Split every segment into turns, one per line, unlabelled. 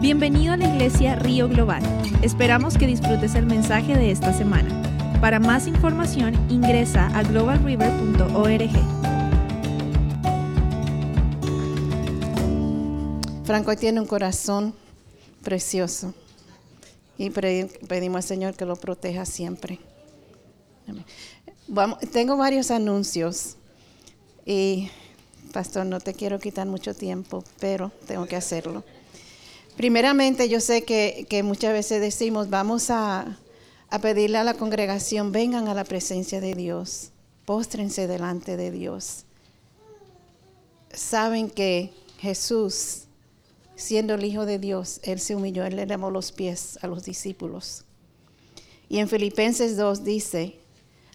Bienvenido a la iglesia Río Global. Esperamos que disfrutes el mensaje de esta semana. Para más información ingresa a globalriver.org.
Franco tiene un corazón precioso y pedimos al Señor que lo proteja siempre. tengo varios anuncios y, pastor, no te quiero quitar mucho tiempo, pero tengo que hacerlo. Primeramente, yo sé que, muchas veces decimos, vamos a, pedirle a la congregación, vengan a la presencia de Dios, póstrense delante de Dios. Saben que Jesús, siendo el Hijo de Dios, Él se humilló, Él le lavó los pies a los discípulos. Y en Filipenses 2 dice,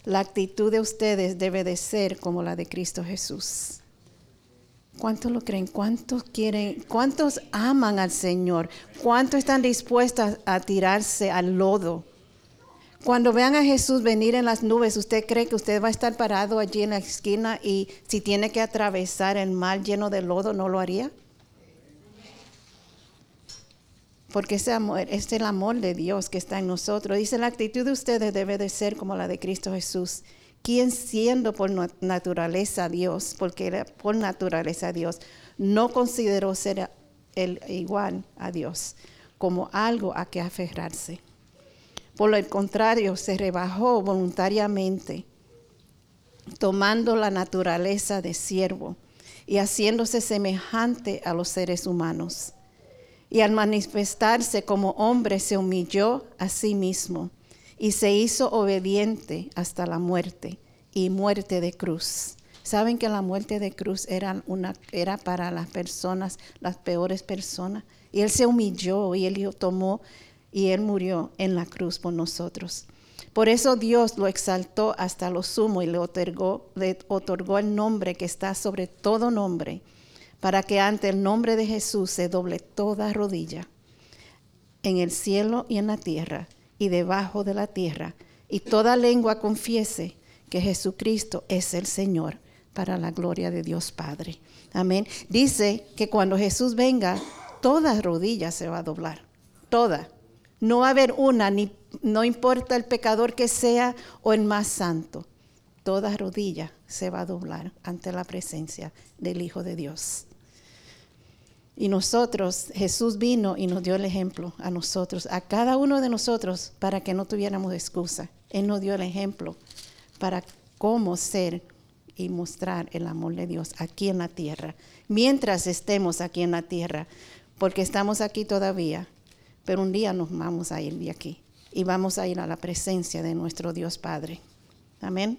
la actitud de ustedes debe de ser como la de Cristo Jesús. ¿Cuántos lo creen? ¿Cuántos quieren? ¿Cuántos aman al Señor? ¿Cuántos están dispuestos a tirarse al lodo? Cuando vean a Jesús venir en las nubes, ¿usted cree que usted va a estar parado allí en la esquina y si tiene que atravesar el mar lleno de lodo, no lo haría? Porque ese amor es el amor de Dios que está en nosotros. Dice, la actitud de ustedes debe de ser como la de Cristo Jesús quien siendo por naturaleza Dios, porque era por naturaleza Dios, no consideró ser el igual a Dios como algo a que aferrarse. Por el contrario, se rebajó voluntariamente, tomando la naturaleza de siervo y haciéndose semejante a los seres humanos. Y al manifestarse como hombre se humilló a sí mismo y se hizo obediente hasta la muerte y muerte de cruz. Saben que la muerte de cruz era, una, era para las personas, las peores personas. Y Él se humilló y Él tomó y Él murió en la cruz por nosotros. Por eso Dios lo exaltó hasta lo sumo y le otorgó, le otorgó el nombre que está sobre todo nombre, para que ante el nombre de Jesús se doble toda rodilla, en el cielo y en la tierra, y debajo de la tierra, y toda lengua confiese que Jesucristo es el Señor para la gloria de Dios Padre. Amén. Dice que cuando Jesús venga, toda rodilla se va a doblar, toda. No va a haber una, ni, no importa el pecador que sea o el más santo. Toda rodilla se va a doblar ante la presencia del Hijo de Dios. Y nosotros, Jesús vino y nos dio el ejemplo a nosotros, a cada uno de nosotros, para que no tuviéramos excusa. Él nos dio el ejemplo para cómo ser y mostrar el amor de Dios aquí en la tierra, mientras estemos aquí en la tierra, porque estamos aquí todavía, pero un día nos vamos a ir de aquí y vamos a ir a la presencia de nuestro Dios Padre. Amén.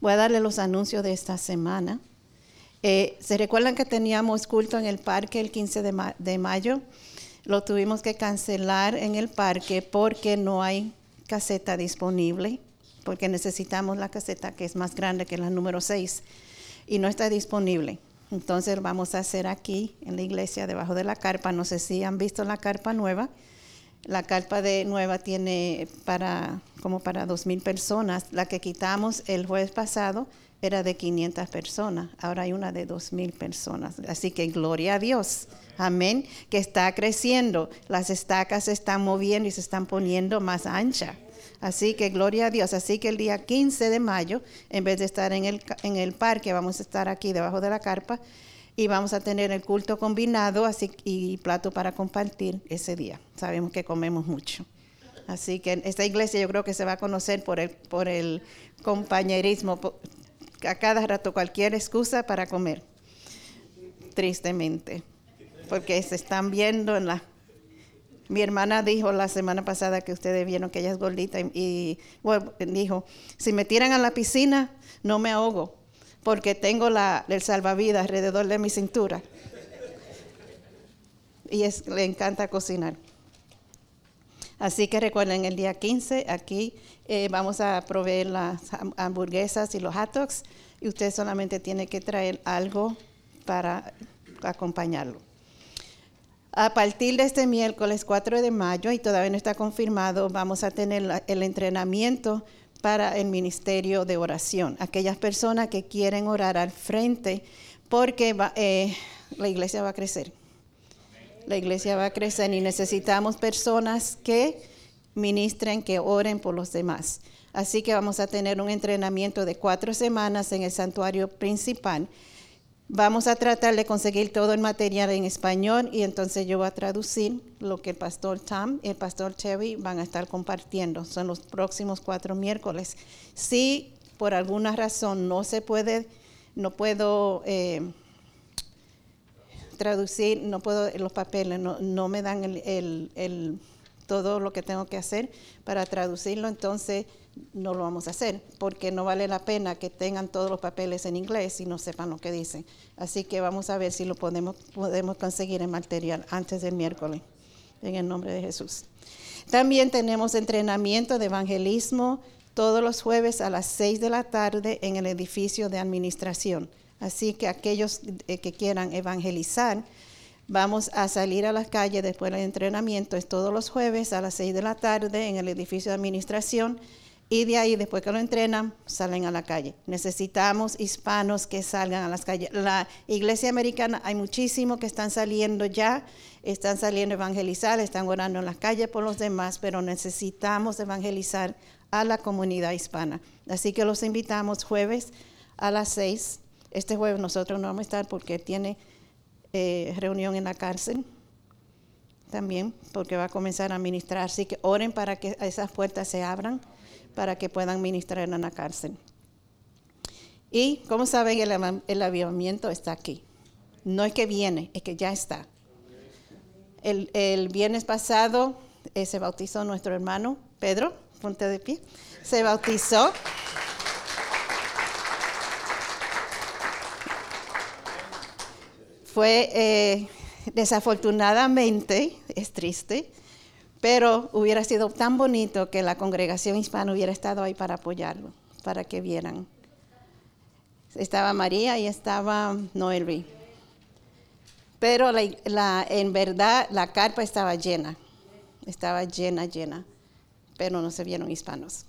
Voy a darle los anuncios de esta semana. Eh, ¿Se recuerdan que teníamos culto en el parque el 15 de, de, mayo? Lo tuvimos que cancelar en el parque porque no hay caseta disponible, porque necesitamos la caseta que es más grande que la número 6 y no está disponible. Entonces vamos a hacer aquí en la iglesia debajo de la carpa. No sé si han visto la carpa nueva. La carpa de nueva tiene para como para dos mil personas. La que quitamos el jueves pasado era de 500 personas, ahora hay una de 2.000 personas. Así que gloria a Dios, amén, que está creciendo, las estacas se están moviendo y se están poniendo más ancha. Así que gloria a Dios. Así que el día 15 de mayo, en vez de estar en el, en el parque, vamos a estar aquí debajo de la carpa y vamos a tener el culto combinado así, y plato para compartir ese día. Sabemos que comemos mucho. Así que esta iglesia yo creo que se va a conocer por el, por el compañerismo, a cada rato cualquier excusa para comer, tristemente, porque se están viendo en la... Mi hermana dijo la semana pasada que ustedes vieron que ella es gordita y, dijo, si me tiran a la piscina, no me ahogo, porque tengo la, el salvavidas alrededor de mi cintura. Y le encanta cocinar. Así que recuerden, el día 15 aquí eh, vamos a proveer las hamburguesas y los hot dogs y usted solamente tiene que traer algo para acompañarlo. A partir de este miércoles 4 de mayo, y todavía no está confirmado, vamos a tener el entrenamiento para el ministerio de oración. Aquellas personas que quieren orar al frente porque eh, la iglesia va a crecer La iglesia va a crecer y necesitamos personas que ministren, que oren por los demás. Así que vamos a tener un entrenamiento de cuatro semanas en el santuario principal. Vamos a tratar de conseguir todo el material en español y entonces yo voy a traducir lo que el pastor Tom y el pastor Chevy van a estar compartiendo. Son los próximos cuatro miércoles. Si por alguna razón no se puede, no puedo eh, traducir, no puedo los papeles, no, me dan el, todo lo que tengo que hacer para traducirlo, entonces no lo vamos a hacer, porque no vale la pena que tengan todos los papeles en inglés y no sepan lo que dicen. Así que vamos a ver si lo podemos, podemos conseguir en material antes del miércoles, en el nombre de Jesús. También tenemos entrenamiento de evangelismo todos los jueves a las 6 de la tarde en el edificio de administración. Así que aquellos eh, que quieran evangelizar, vamos a salir a las calles después del entrenamiento, es todos los jueves a las 6 de la tarde en el edificio de administración y de ahí, después que lo entrenan, salen a la calle. Necesitamos hispanos que salgan a las calles. La iglesia americana, hay muchísimos que están saliendo ya, están saliendo a evangelizar, están orando en las calles por los demás, pero necesitamos evangelizar a la comunidad hispana. Así que los invitamos jueves a las seis. Este jueves nosotros no vamos a estar porque tiene eh, reunión en la cárcel también, porque va a comenzar a ministrar. Así que oren para que esas puertas se abran, para que puedan ministrar en la cárcel. Y como saben, el, el avivamiento está aquí. No es que viene, es que ya está. El, el viernes pasado eh, se bautizó nuestro hermano Pedro ponte de pie, se bautizó. Fue eh, desafortunadamente, es triste, pero hubiera sido tan bonito que la congregación hispana hubiera estado ahí para apoyarlo, para que vieran. Estaba María y estaba Noelby. Pero en verdad la carpa estaba llena, estaba llena, llena pero no se vieron hispanos,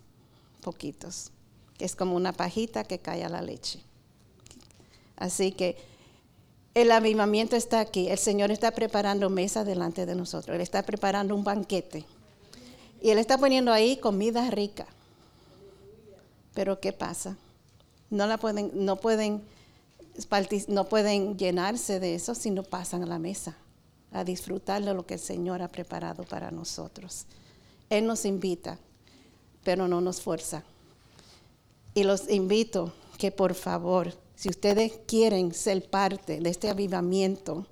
poquitos, es como una pajita que cae a la leche. Así que el avivamiento está aquí, el Señor está preparando mesa delante de nosotros, Él está preparando un banquete y Él está poniendo ahí comida rica. Pero ¿qué pasa? No, la pueden, no, pueden, no pueden llenarse de eso si no pasan a la mesa a disfrutar de lo que el Señor ha preparado para nosotros. Él nos invita, pero no nos fuerza. Y los invito que por favor, si ustedes quieren ser parte de este avivamiento,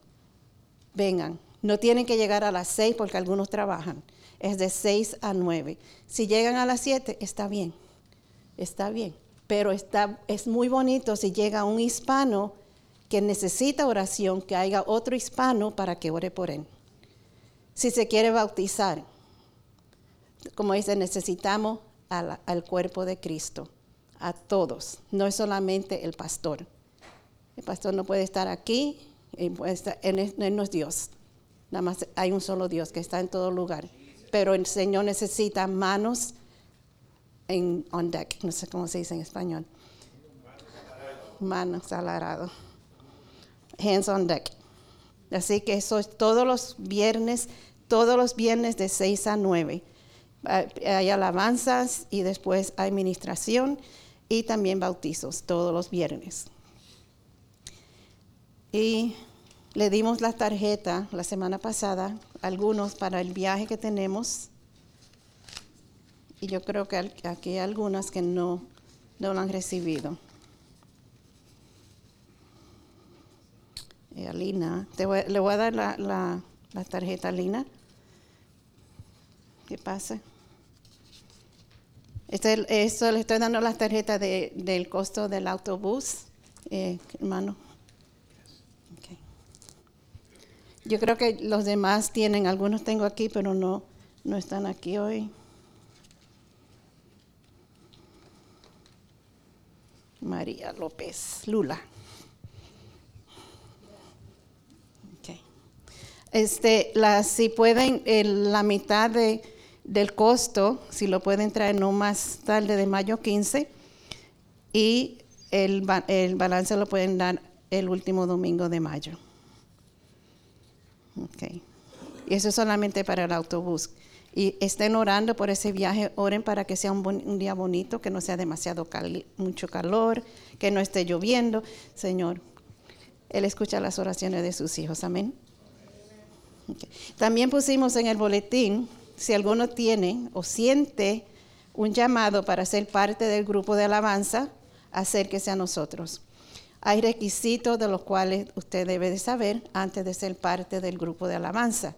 vengan. No tienen que llegar a las seis porque algunos trabajan. Es de seis a nueve. Si llegan a las siete, está bien. Está bien. Pero está, es muy bonito si llega un hispano que necesita oración, que haya otro hispano para que ore por él. Si se quiere bautizar, como dice, necesitamos al, cuerpo de Cristo, a todos, no es solamente el pastor. El pastor no puede estar aquí, él, no es Dios. Nada más hay un solo Dios que está en todo lugar. Pero el Señor necesita manos en on deck, no sé cómo se dice en español. Manos al arado. Hands on deck. Así que eso es todos los viernes, todos los viernes de 6 a 9 hay alabanzas y después hay ministración y también bautizos todos los viernes. Y le dimos la tarjeta la semana pasada, algunos para el viaje que tenemos. Y yo creo que aquí hay algunas que no, no lo han recibido. Y a Lina, le voy a dar la, la tarjeta a Lina. ¿Qué pasa? Este, eso le estoy dando las tarjetas del costo del autobús, eh, hermano. Yo creo que los demás tienen, algunos tengo aquí, pero no, no están aquí hoy. María López Lula. Este, si pueden, la mitad de del costo, si lo pueden traer no más tarde de mayo 15, y el, el balance lo pueden dar el último domingo de mayo. Okay. Y eso es solamente para el autobús. Y estén orando por ese viaje, oren para que sea un, día bonito, que no sea demasiado mucho calor, que no esté lloviendo. Señor, Él escucha las oraciones de sus hijos. Amén. También pusimos en el boletín, si alguno tiene o siente un llamado para ser parte del grupo de alabanza, acérquese a nosotros. Hay requisitos de los cuales usted debe de saber antes de ser parte del grupo de alabanza.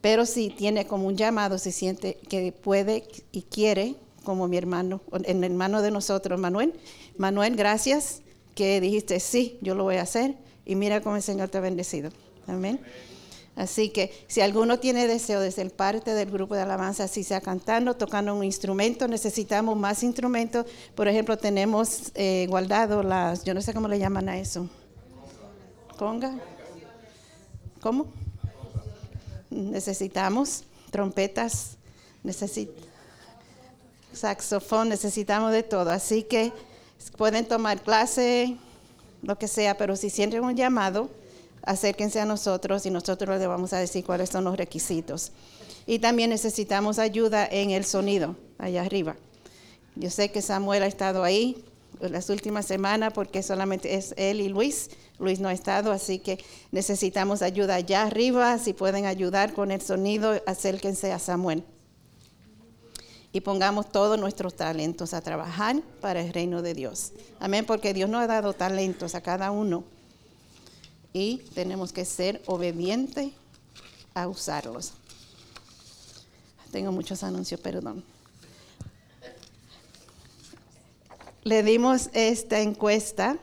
Pero si tiene como un llamado, si siente que puede y quiere, como mi hermano, el hermano de nosotros, Manuel. Manuel, gracias que dijiste, sí, yo lo voy a hacer. Y mira cómo el Señor te ha bendecido. Amén. Así que si alguno tiene deseo de ser parte del grupo de alabanza, si sea cantando, tocando un instrumento, necesitamos más instrumentos. Por ejemplo, tenemos eh, guardado las, yo no sé cómo le llaman a eso. Conga. ¿Cómo? necesitamos trompetas, saxofón, necesitamos de todo. Así que pueden tomar clase, lo que sea, pero si sienten un llamado, acérquense a nosotros y nosotros les vamos a decir cuáles son los requisitos. Y también necesitamos ayuda en el sonido, allá arriba. Yo sé que Samuel ha estado ahí las últimas semanas porque solamente es él y Luis, Luis no ha estado, así que necesitamos ayuda allá arriba. Si pueden ayudar con el sonido, acérquense a Samuel. Y pongamos todos nuestros talentos a trabajar para el reino de Dios. Amén, porque Dios nos ha dado talentos a cada uno. Y tenemos que ser obedientes a usarlos. Tengo muchos anuncios, perdón. Le dimos esta encuesta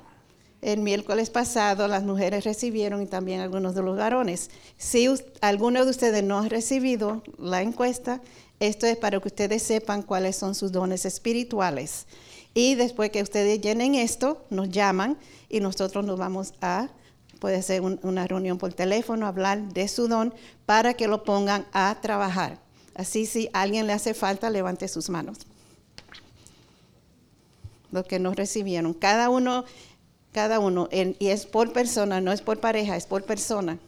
el miércoles pasado las mujeres recibieron y también algunos de los varones. Si alguno de ustedes no ha recibido la encuesta, esto es para que ustedes sepan cuáles son sus dones espirituales. Y después que ustedes llenen esto, nos llaman y nosotros nos vamos a, puede ser una reunión por teléfono, hablar de su don para que lo pongan a trabajar. Así si alguien le hace falta, levante sus manos. Los que no recibieron. Cada uno cada uno, y es por persona, no es por pareja, es por persona.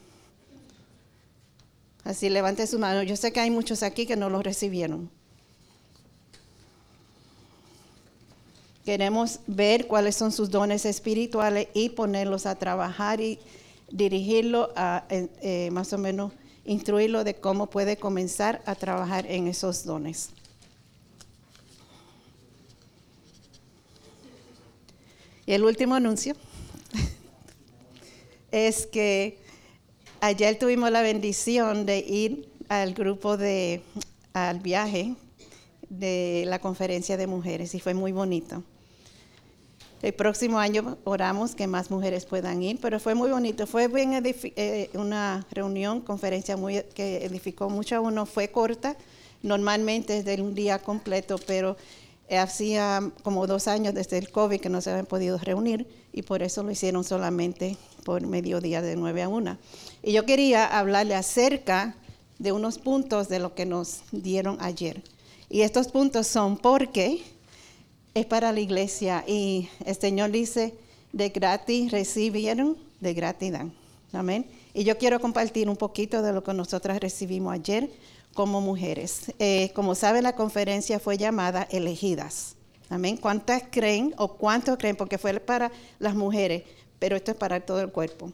Así levante su mano. Yo sé que hay muchos aquí que no lo recibieron. Queremos ver cuáles son sus dones espirituales y ponerlos a trabajar y dirigirlo a eh, eh, más o menos instruirlo de cómo puede comenzar a trabajar en esos dones. Y el último anuncio es que ayer tuvimos la bendición de ir al grupo de, al viaje de la conferencia de mujeres y fue muy bonito. El próximo año oramos que más mujeres puedan ir, pero fue muy bonito. Fue bien eh, una reunión, conferencia muy, que edificó mucho a uno. Fue corta, normalmente es de un día completo, pero hacía como dos años desde el COVID que no se habían podido reunir y por eso lo hicieron solamente por mediodía de 9 a 1. Y yo quería hablarle acerca de unos puntos de lo que nos dieron ayer. Y estos puntos son porque es para la iglesia y el Señor dice, de gratis recibieron, de gratis dan. Amén. Y yo quiero compartir un poquito de lo que nosotras recibimos ayer como mujeres. Eh, como sabe, la conferencia fue llamada Elegidas. Amén. ¿Cuántas creen o cuántos creen? Porque fue para las mujeres, pero esto es para todo el cuerpo,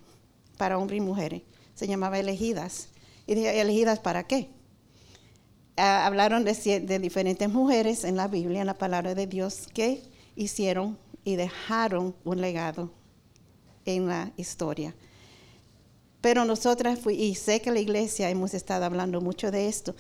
para hombres y mujeres. Se llamaba Elegidas. Y dije, ¿elegidas para qué? Ah, hablaron de, diferentes mujeres en la Biblia, en la palabra de Dios, que hicieron y dejaron un legado en la historia. Pero nosotras, fui, y sé que la iglesia hemos estado hablando mucho de esto,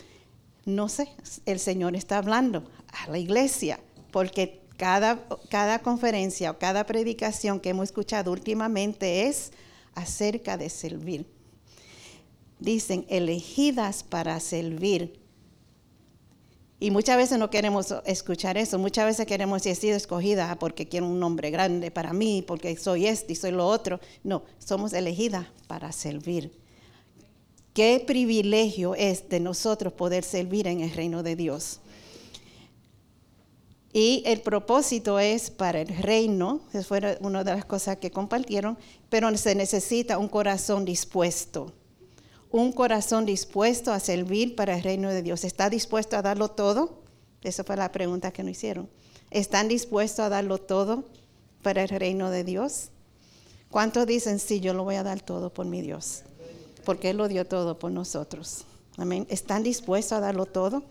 no sé, el Señor está hablando a la iglesia, porque cada, cada conferencia o cada predicación que hemos escuchado últimamente es acerca de servir. Dicen, elegidas para servir. Y muchas veces no queremos escuchar eso, muchas veces queremos decir, he sido escogida porque quiero un nombre grande para mí, porque soy este y soy lo otro. No, somos elegidas para servir. Qué privilegio es de nosotros poder servir en el reino de Dios. Y el propósito es para el reino, esa fue una de las cosas que compartieron, pero se necesita un corazón dispuesto, un corazón dispuesto a servir para el reino de Dios. ¿Está dispuesto a darlo todo? Esa fue la pregunta que nos hicieron. ¿Están dispuestos a darlo todo para el reino de Dios? ¿Cuántos dicen, sí, yo lo voy a dar todo por mi Dios? Porque Él lo dio todo por nosotros. Amén. ¿Están dispuestos a darlo todo?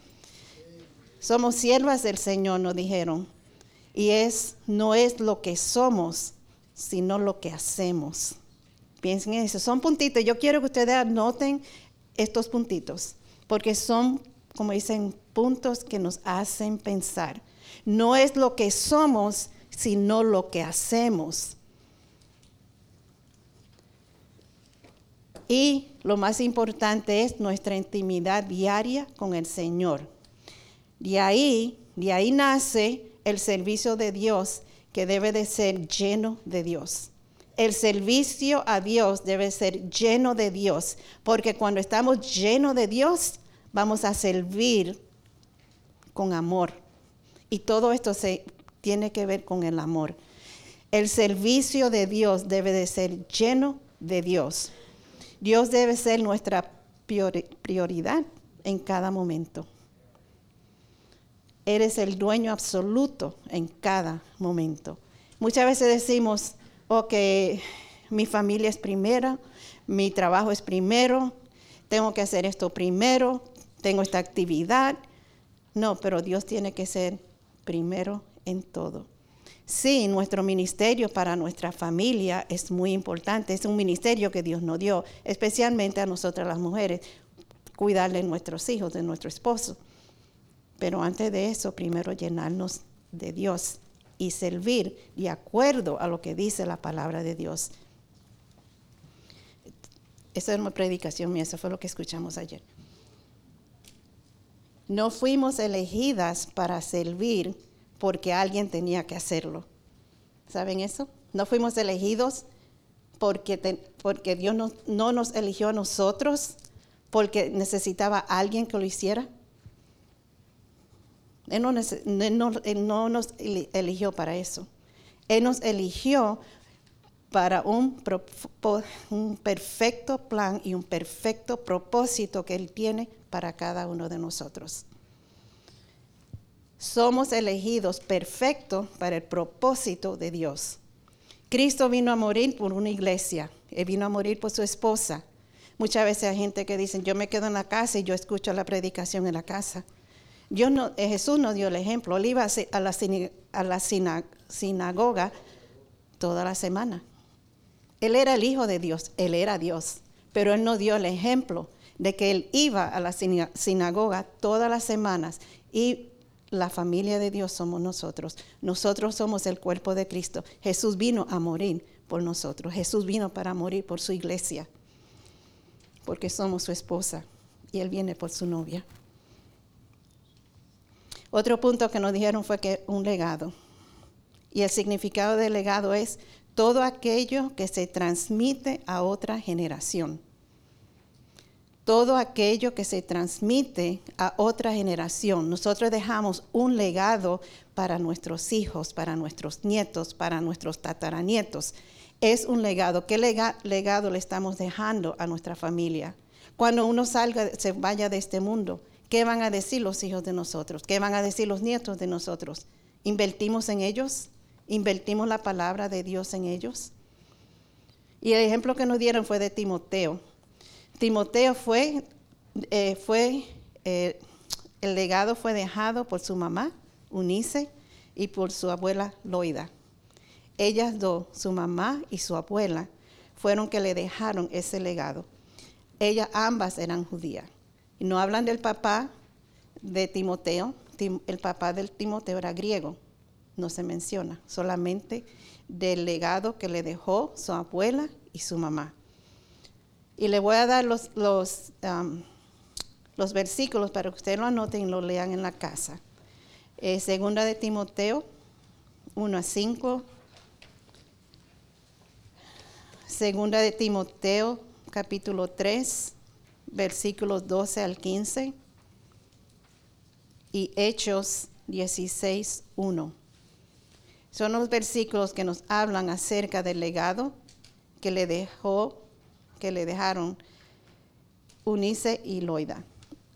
Somos siervas del Señor, nos dijeron. Y es, no es lo que somos, sino lo que hacemos. Piensen en eso. Son puntitos. Yo quiero que ustedes anoten estos puntitos, porque son, como dicen, puntos que nos hacen pensar. No es lo que somos, sino lo que hacemos. Y lo más importante es nuestra intimidad diaria con el Señor. De ahí, de ahí nace el servicio de Dios que debe de ser lleno de Dios. El servicio a Dios debe ser lleno de Dios, porque cuando estamos llenos de Dios, vamos a servir con amor. Y todo esto se tiene que ver con el amor. El servicio de Dios debe de ser lleno de Dios. Dios debe ser nuestra prioridad en cada momento. Eres el dueño absoluto en cada momento. Muchas veces decimos, ok, mi familia es primera, mi trabajo es primero, tengo que hacer esto primero, tengo esta actividad. No, pero Dios tiene que ser primero en todo. Sí, nuestro ministerio para nuestra familia es muy importante. Es un ministerio que Dios nos dio, especialmente a nosotras las mujeres, cuidarle de nuestros hijos, de nuestro esposo. Pero antes de eso, primero llenarnos de Dios y servir de acuerdo a lo que dice la palabra de Dios. Esa es una predicación mía, eso fue lo que escuchamos ayer. No fuimos elegidas para servir porque alguien tenía que hacerlo. ¿Saben eso? No fuimos elegidos porque, porque Dios no, nos eligió a nosotros, porque necesitaba a alguien que lo hiciera. Él no, no, nos eligió para eso. Él nos eligió para un, un, perfecto plan y un perfecto propósito que Él tiene para cada uno de nosotros somos elegidos perfectos para el propósito de Dios. Cristo vino a morir por una iglesia, Él vino a morir por su esposa. Muchas veces hay gente que dice, yo me quedo en la casa y yo escucho la predicación en la casa. No, eh, Jesús dio el ejemplo, Él iba a la, la sinagoga toda la semana. Él era el Hijo de Dios, Él era Dios, pero Él nos dio el ejemplo de que Él iba a la sinagoga todas las semanas y la familia de Dios somos nosotros. Nosotros somos el cuerpo de Cristo. Jesús vino a morir por nosotros. Jesús vino para morir por su iglesia, porque somos su esposa y Él viene por su novia. Otro punto que nos dijeron fue que un legado. Y el significado del legado es todo aquello que se transmite a otra generación todo aquello que se transmite a otra generación. Nosotros dejamos un legado para nuestros hijos, para nuestros nietos, para nuestros tataranietos. Es un legado. ¿Qué legado le estamos dejando a nuestra familia? Cuando uno salga, se vaya de este mundo, ¿qué van a decir los hijos de nosotros? ¿Qué van a decir los nietos de nosotros? ¿Invertimos en ellos? ¿Invertimos la palabra de Dios en ellos? Y el ejemplo que nos dieron fue de Timoteo. Timoteo fue, eh, fue eh, el legado fue dejado por su mamá, Unice, y por su abuela Loida. Ellas dos, su mamá y su abuela, fueron que le dejaron ese legado. Ellas ambas eran judías. Y no hablan del papá de Timoteo, el papá del Timoteo era griego, no se menciona, solamente del legado que le dejó su abuela y su mamá. Y le voy a dar los, los, los versículos para que ustedes lo anoten y lo lean en la casa. Eh, segunda de Timoteo 1 a 5. Segunda de Timoteo capítulo 3, versículos 12 al 15. Y Hechos 16, 1. Son los versículos que nos hablan acerca del legado que le dejó que le dejaron Unice y Loida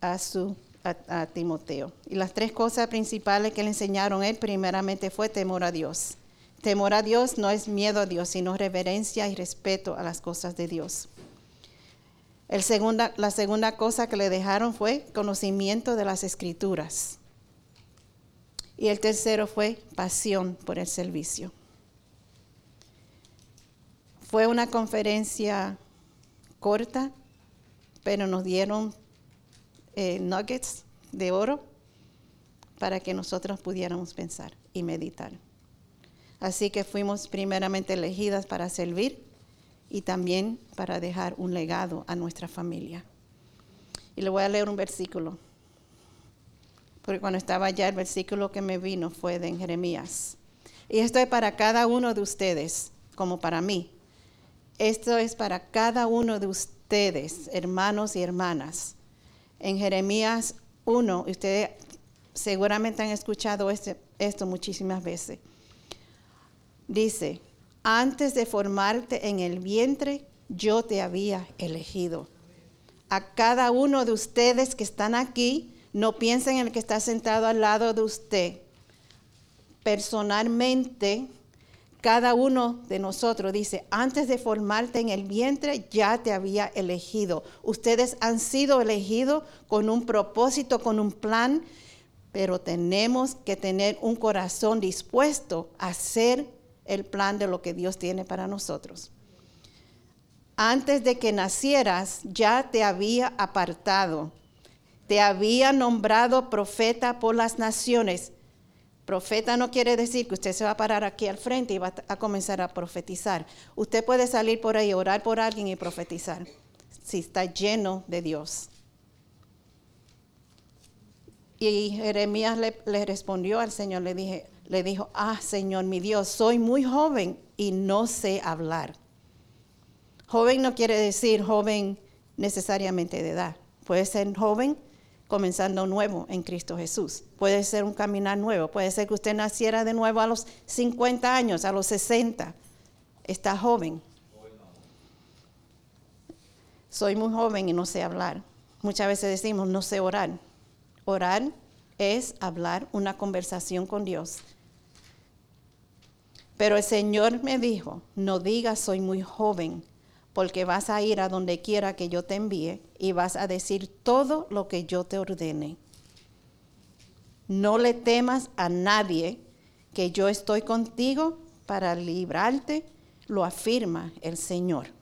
a, su, a, Timoteo. Y las tres cosas principales que le enseñaron él primeramente fue temor a Dios. Temor a Dios no es miedo a Dios, sino reverencia y respeto a las cosas de Dios. La segunda cosa que le dejaron fue conocimiento de las escrituras. Y el tercero fue pasión por el servicio. Fue una conferencia corta, pero nos dieron eh, nuggets de oro para que nosotros pudiéramos pensar y meditar. Así que fuimos primeramente elegidas para servir y también para dejar un legado a nuestra familia. Y le voy a leer un versículo, porque cuando estaba allá el versículo que me vino fue de Jeremías. Y esto es para cada uno de ustedes, como para mí. Esto es para cada uno de ustedes, hermanos y hermanas. En Jeremías 1, ustedes seguramente han escuchado este, esto muchísimas veces. Dice, antes de formarte en el vientre, yo te había elegido. A cada uno de ustedes que están aquí, no piensen en el que está sentado al lado de usted. Personalmente, cada uno de nosotros dice, antes de formarte en el vientre ya te había elegido. Ustedes han sido elegidos con un propósito, con un plan, pero tenemos que tener un corazón dispuesto a hacer el plan de lo que Dios tiene para nosotros. Antes de que nacieras ya te había apartado, te había nombrado profeta por las naciones Profeta no quiere decir que usted se va a parar aquí al frente y va a comenzar a profetizar. Usted puede salir por ahí, orar por alguien y profetizar, si está lleno de Dios. Y Jeremías le, respondió al Señor, le, dije, le dijo, ah, Señor mi Dios, soy muy joven y no sé hablar. Joven no quiere decir joven necesariamente de edad. Puede ser joven comenzando nuevo en Cristo Jesús. Puede ser un caminar nuevo, puede ser que usted naciera de nuevo a los 50 años, a los 60. Está joven. Soy muy joven y no sé hablar. Muchas veces decimos, no sé orar. Orar es hablar una conversación con Dios. Pero el Señor me dijo, no digas soy muy joven, porque vas a ir a donde quiera que yo te envíe y vas a decir todo lo que yo te ordene. No le temas a nadie, que yo estoy contigo para librarte, lo afirma el Señor.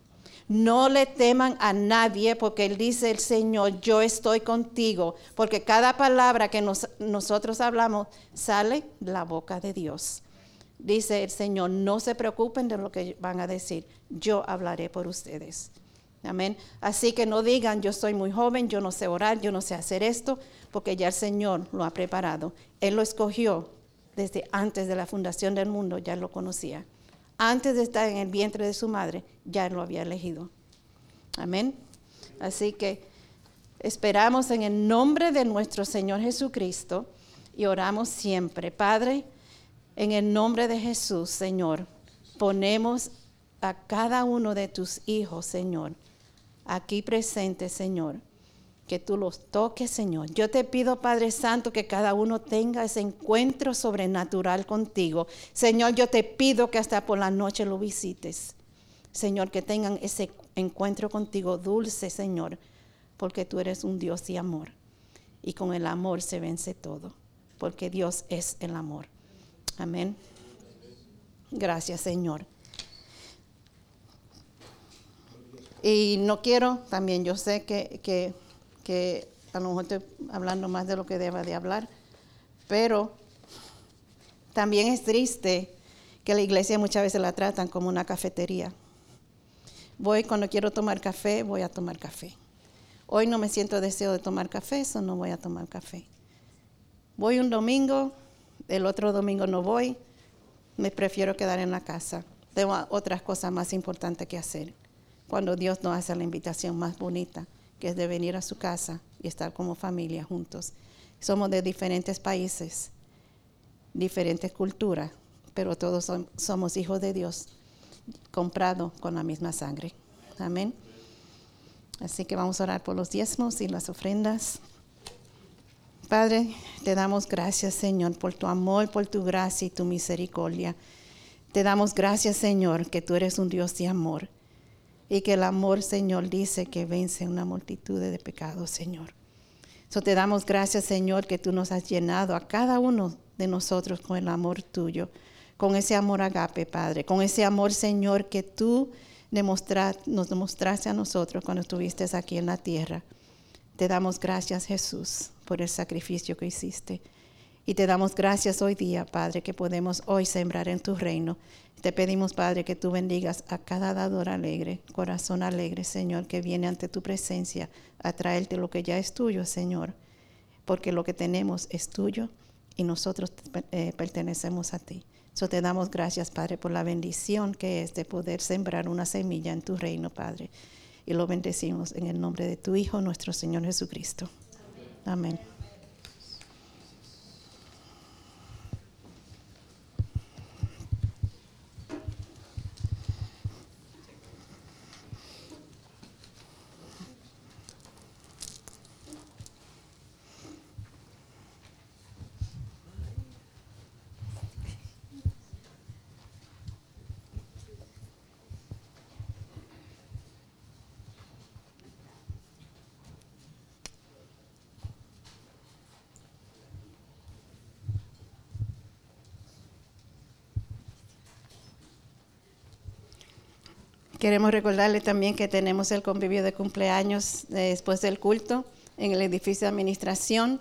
No le teman a nadie porque Él dice el Señor, yo estoy contigo, porque cada palabra que nosotros hablamos sale de la boca de Dios dice el Señor, no se preocupen de lo que van a decir, yo hablaré por ustedes. Amén. Así que no digan, yo soy muy joven, yo no sé orar, yo no sé hacer esto, porque ya el Señor lo ha preparado. Él lo escogió desde antes de la fundación del mundo, ya lo conocía. Antes de estar en el vientre de su madre, ya lo había elegido. Amén. Así que esperamos en el nombre de nuestro Señor Jesucristo y oramos siempre. Padre, en el nombre de Jesús, Señor, ponemos a cada uno de tus hijos, Señor, aquí presentes, Señor, que tú los toques, Señor. Yo te pido, Padre Santo, que cada uno tenga ese encuentro sobrenatural contigo. Señor, yo te pido que hasta por la noche lo visites. Señor, que tengan ese encuentro contigo dulce, Señor, porque tú eres un Dios y amor. Y con el amor se vence todo, porque Dios es el amor. Amén. Gracias, Señor. Y no quiero, también yo sé que, a lo mejor estoy hablando más de lo que deba de hablar, pero también es triste que la iglesia muchas veces la tratan como una cafetería. Voy cuando quiero tomar café, voy a tomar café. Hoy no me siento deseo de tomar café, eso no voy a tomar café. Voy un domingo, el otro domingo no voy, me prefiero quedar en la casa. Tengo otras cosas más importantes que hacer. Cuando Dios nos hace la invitación más bonita, que es de venir a su casa y estar como familia juntos. Somos de diferentes países, diferentes culturas, pero todos somos hijos de Dios, comprados con la misma sangre. Amén. Así que vamos a orar por los diezmos y las ofrendas. Padre, te damos gracias, Señor, por tu amor, por tu gracia y tu misericordia. Te damos gracias, Señor, que tú eres un Dios de amor y que el amor, Señor, dice que vence una multitud de pecados, Señor. So te damos gracias, Señor, que tú nos has llenado a cada uno de nosotros con el amor tuyo, con ese amor agape, Padre, con ese amor, Señor, que tú nos demostraste a nosotros cuando estuviste aquí en la tierra. Te damos gracias, Jesús, por el sacrificio que hiciste. Y te damos gracias hoy día, Padre, que podemos hoy sembrar en tu reino. Te pedimos, Padre, que tú bendigas a cada dador alegre, corazón alegre, Señor, que viene ante tu presencia a traerte lo que ya es tuyo, Señor, porque lo que tenemos es tuyo y nosotros eh, pertenecemos a ti. So te damos gracias, Padre, por la bendición que es de poder sembrar una semilla en tu reino, Padre. Y lo bendecimos en el nombre de tu Hijo, nuestro Señor Jesucristo. Amén. Queremos recordarle también que tenemos el convivio de cumpleaños después del culto en el edificio de administración.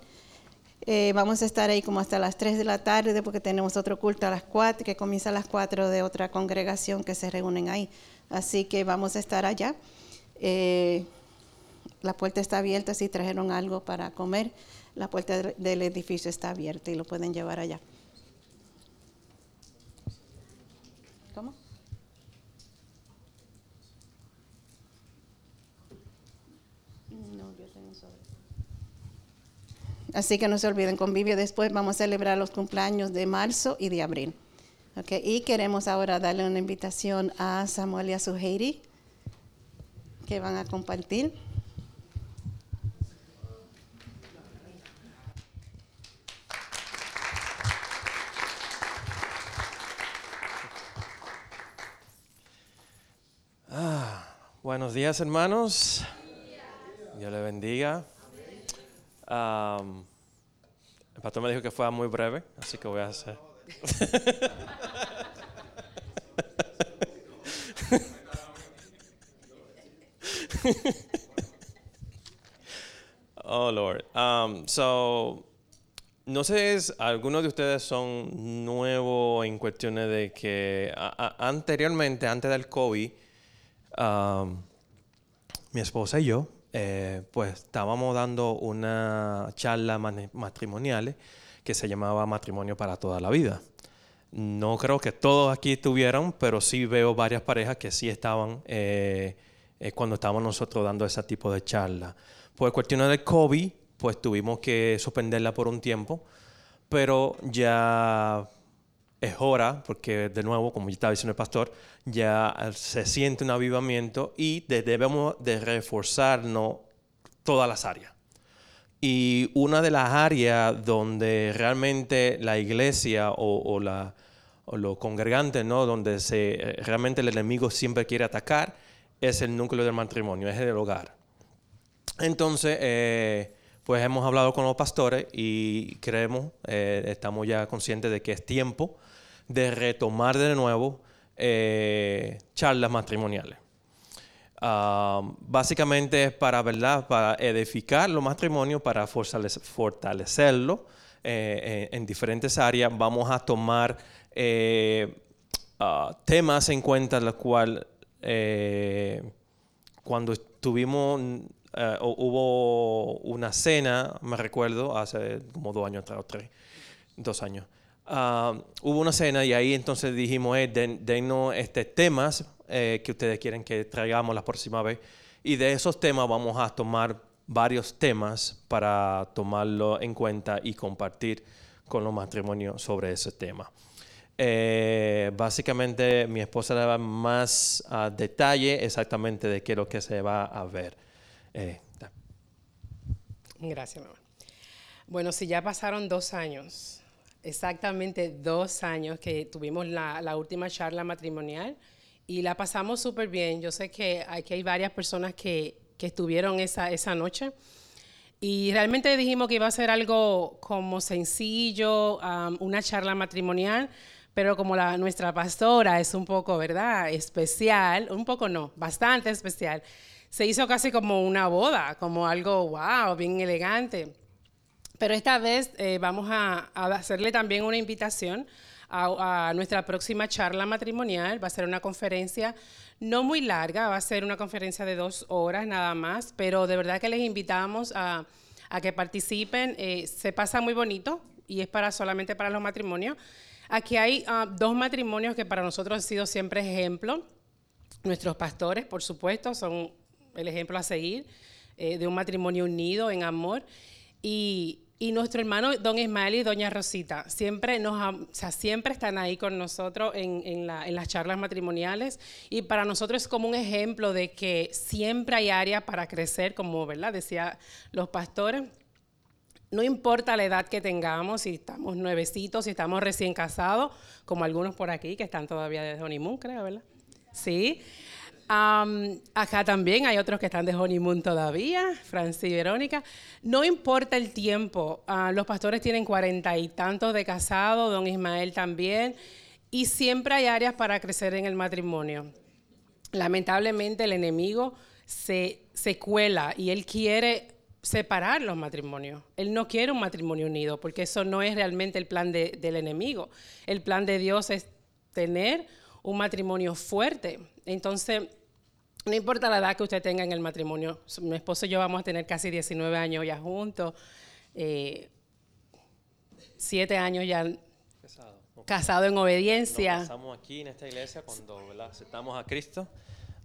Eh, vamos a estar ahí como hasta las 3 de la tarde porque tenemos otro culto a las 4 que comienza a las 4 de otra congregación que se reúnen ahí. Así que vamos a estar allá. Eh, la puerta está abierta si trajeron algo para comer. La puerta del edificio está abierta y lo pueden llevar allá. Así que no se olviden, convivio después vamos a celebrar los cumpleaños de marzo y de abril. Y queremos ahora darle una invitación a Samuel y a Suheiri, que van a compartir.
Ah, buenos días hermanos. Dios le bendiga. el pastor me dijo que fuera muy breve, así que voy a hacer. oh Lord. Um, so, no sé si algunos de ustedes son nuevos en cuestiones de que anteriormente, antes del COVID, um, mi esposa y yo eh, pues estábamos dando una charla matrimonial que se llamaba Matrimonio para toda la vida. No creo que todos aquí estuvieran, pero sí veo varias parejas que sí estaban eh, eh, cuando estábamos nosotros dando ese tipo de charla. Por cuestiones de COVID, pues tuvimos que suspenderla por un tiempo, pero ya es hora, porque de nuevo, como ya estaba diciendo el pastor, ya se siente un avivamiento y debemos de reforzarnos todas las áreas. Y una de las áreas donde realmente la iglesia o, la, los congregantes, ¿no? donde se, realmente el enemigo siempre quiere atacar, es el núcleo del matrimonio, es el hogar. Entonces, eh, pues hemos hablado con los pastores y creemos, eh, estamos ya conscientes de que es tiempo de retomar de nuevo eh, charlas matrimoniales. Ah, básicamente es para, ¿verdad? para edificar los matrimonios, para fortalecerlo eh, en, diferentes áreas. Vamos a tomar ah, temas en cuenta, los cuales cuando estuvimos, hubo una cena, me recuerdo, hace como dos años atrás o tres, dos años. Ah, hubo una cena y ahí entonces dijimos, eh, denos este, temas eh, que ustedes quieren que traigamos la próxima vez. Y de esos temas vamos a tomar varios temas para tomarlo en cuenta y compartir con los matrimonios sobre ese tema. Eh, básicamente mi esposa le da más uh, detalle exactamente de qué es lo que se va a ver. Eh,
Gracias, mamá. Bueno, si ya pasaron dos años, exactamente dos años que tuvimos la, la última charla matrimonial y la pasamos súper bien. Yo sé que aquí hay varias personas que, que estuvieron esa, esa noche. Y realmente dijimos que iba a ser algo como sencillo, um, una charla matrimonial, pero como la, nuestra pastora es un poco, ¿verdad? Especial, un poco no, bastante especial. Se hizo casi como una boda, como algo, wow, bien elegante. Pero esta vez eh, vamos a, hacerle también una invitación a, nuestra próxima charla matrimonial. Va a ser una conferencia no muy larga, va a ser una conferencia de dos horas nada más, pero de verdad que les invitamos a, que participen. Eh, se pasa muy bonito y es para solamente para los matrimonios. Aquí hay uh, dos matrimonios que para nosotros han sido siempre ejemplo. Nuestros pastores, por supuesto, son el ejemplo a seguir eh, de un matrimonio unido en amor. Y, y, nuestro hermano don Ismael y doña Rosita siempre, nos, o sea, siempre están ahí con nosotros en, en, la, en, las charlas matrimoniales y para nosotros es como un ejemplo de que siempre hay área para crecer, como ¿verdad? decía los pastores. No importa la edad que tengamos, si estamos nuevecitos, si estamos recién casados, como algunos por aquí que están todavía de honeymoon, creo, ¿verdad? Sí. Acá también hay otros que están de honeymoon todavía, Francis y Verónica. No importa el tiempo, uh, los pastores tienen cuarenta y tantos de casado, don Ismael también, y siempre hay áreas para crecer en el matrimonio. Lamentablemente el enemigo se, se cuela y él quiere separar los matrimonios. Él no quiere un matrimonio unido, porque eso no es realmente el plan de, del enemigo. El plan de Dios es tener un matrimonio fuerte. Entonces, no importa la edad que usted tenga en el matrimonio, mi esposo y yo vamos a tener casi 19 años ya juntos, eh, siete años ya casado, casado en obediencia.
Nos casamos aquí en esta iglesia cuando ¿verdad? aceptamos a Cristo.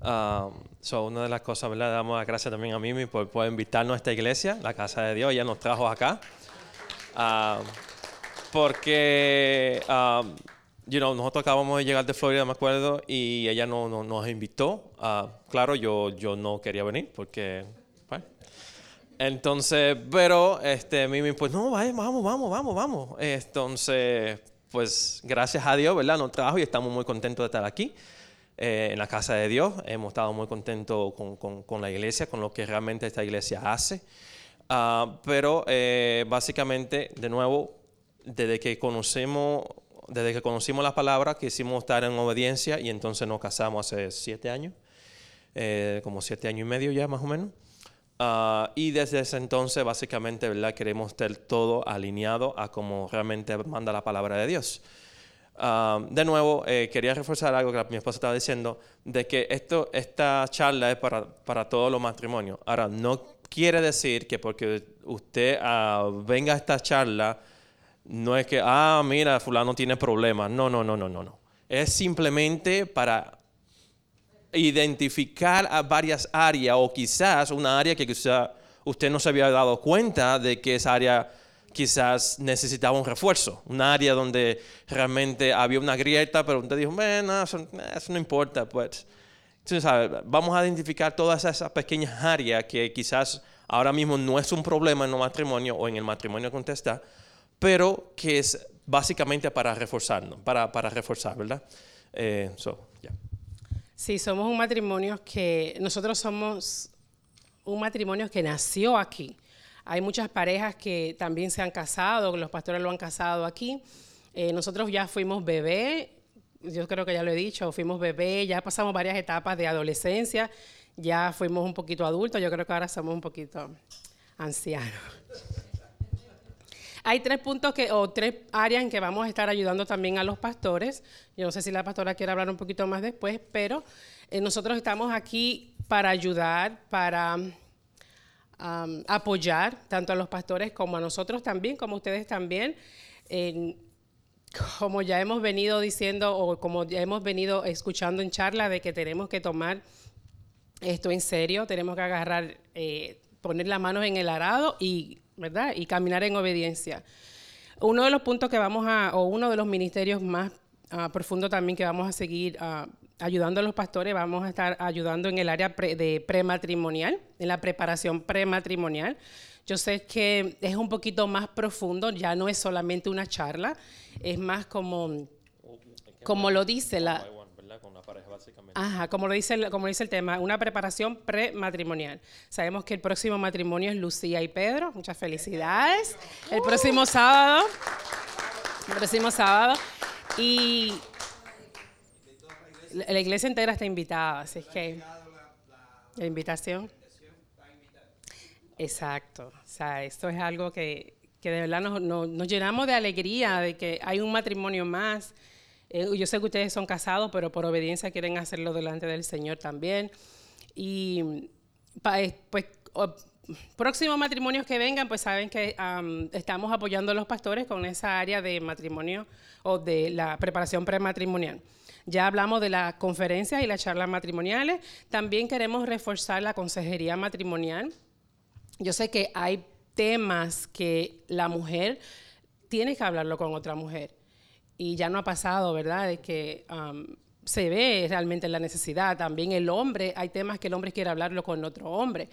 Um, so una de las cosas, ¿verdad? Damos las gracias también a Mimi por, por, invitarnos a esta iglesia, la casa de Dios, ella nos trajo acá. Uh, porque um, you know, nosotros acabamos de llegar de Florida, me acuerdo, y ella no, no nos invitó. Uh, claro, yo, yo no quería venir porque... Entonces, pero este, Mimi, pues no, vamos, vamos, vamos, vamos. Entonces, pues gracias a Dios, ¿verdad? Nos trajo y estamos muy contentos de estar aquí. Eh, en la casa de Dios. Hemos estado muy contentos con, con, la iglesia, con lo que realmente esta iglesia hace. Uh, pero eh, básicamente, de nuevo, desde que conocemos, desde que conocimos la palabra, quisimos estar en obediencia y entonces nos casamos hace siete años, eh, como siete años y medio ya más o menos. Uh, y desde ese entonces, básicamente, ¿verdad? queremos estar todo alineado a como realmente manda la palabra de Dios. Uh, de nuevo, eh, quería reforzar algo que mi esposa estaba diciendo, de que esto, esta charla es para, para todos los matrimonios. Ahora, no quiere decir que porque usted uh, venga a esta charla, no es que, ah, mira, fulano tiene problemas. No, no, no, no, no, no. Es simplemente para identificar a varias áreas o quizás una área que quizá usted no se había dado cuenta de que esa área quizás necesitaba un refuerzo, un área donde realmente había una grieta, pero usted dijo, bueno, eso, eso no importa, pues. Entonces, vamos a identificar todas esas pequeñas áreas que quizás ahora mismo no es un problema en el matrimonio o en el matrimonio está, pero que es básicamente para reforzarnos, para, para reforzar, ¿verdad? Eh.
Sí, somos un matrimonio que, nosotros somos un matrimonio que nació aquí. Hay muchas parejas que también se han casado, los pastores lo han casado aquí. Eh, nosotros ya fuimos bebé, yo creo que ya lo he dicho, fuimos bebé, ya pasamos varias etapas de adolescencia, ya fuimos un poquito adultos, yo creo que ahora somos un poquito ancianos. Hay tres puntos que, o tres áreas en que vamos a estar ayudando también a los pastores. Yo no sé si la pastora quiere hablar un poquito más después, pero eh, nosotros estamos aquí para ayudar, para apoyar tanto a los pastores como a nosotros también, como ustedes también. Como ya hemos venido diciendo o como ya hemos venido escuchando en charla de que tenemos que tomar esto en serio, tenemos que agarrar, eh, poner las manos en el arado y, ¿verdad? y caminar en obediencia. Uno de los puntos que vamos a, o uno de los ministerios más uh, profundos también que vamos a seguir uh, ayudando a los pastores, vamos a estar ayudando en el área de prematrimonial, en la preparación prematrimonial. Yo sé que es un poquito más profundo, ya no es solamente una charla, es más como, como lo dice la... Ajá, como lo dice, como dice el tema, una preparación prematrimonial. Sabemos que el próximo matrimonio es Lucía y Pedro. Muchas felicidades. El próximo sábado. El próximo sábado. Y la iglesia entera está invitada, así es que la invitación. Exacto, o sea, esto es algo que, que de verdad nos, nos, llenamos de alegría de que hay un matrimonio más. Eh, yo sé que ustedes son casados, pero por obediencia quieren hacerlo delante del Señor también. Y eh, pues próximos matrimonios que vengan, pues saben que estamos apoyando a los pastores con esa área de matrimonio o de la preparación prematrimonial. Ya hablamos de las conferencias y las charlas matrimoniales. También queremos reforzar la consejería matrimonial. Yo sé que hay temas que la mujer tiene que hablarlo con otra mujer. Y ya no ha pasado, ¿verdad? De que se ve realmente la necesidad. También el hombre, hay temas que el hombre quiere hablarlo con otro hombre.